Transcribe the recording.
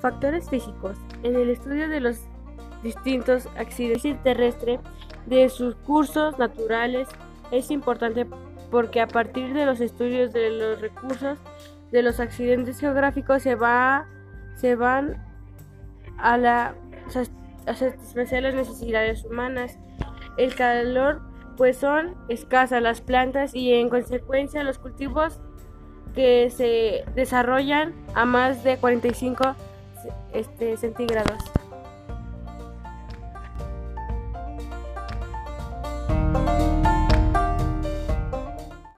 Factores físicos. En el estudio de los distintos accidentes terrestres de sus cursos naturales es importante porque a partir de los estudios de los recursos de los accidentes geográficos se va se van a la a satisfacer las necesidades humanas. El calor pues son escasas las plantas y en consecuencia los cultivos que se desarrollan a más de 45 este, centígrados.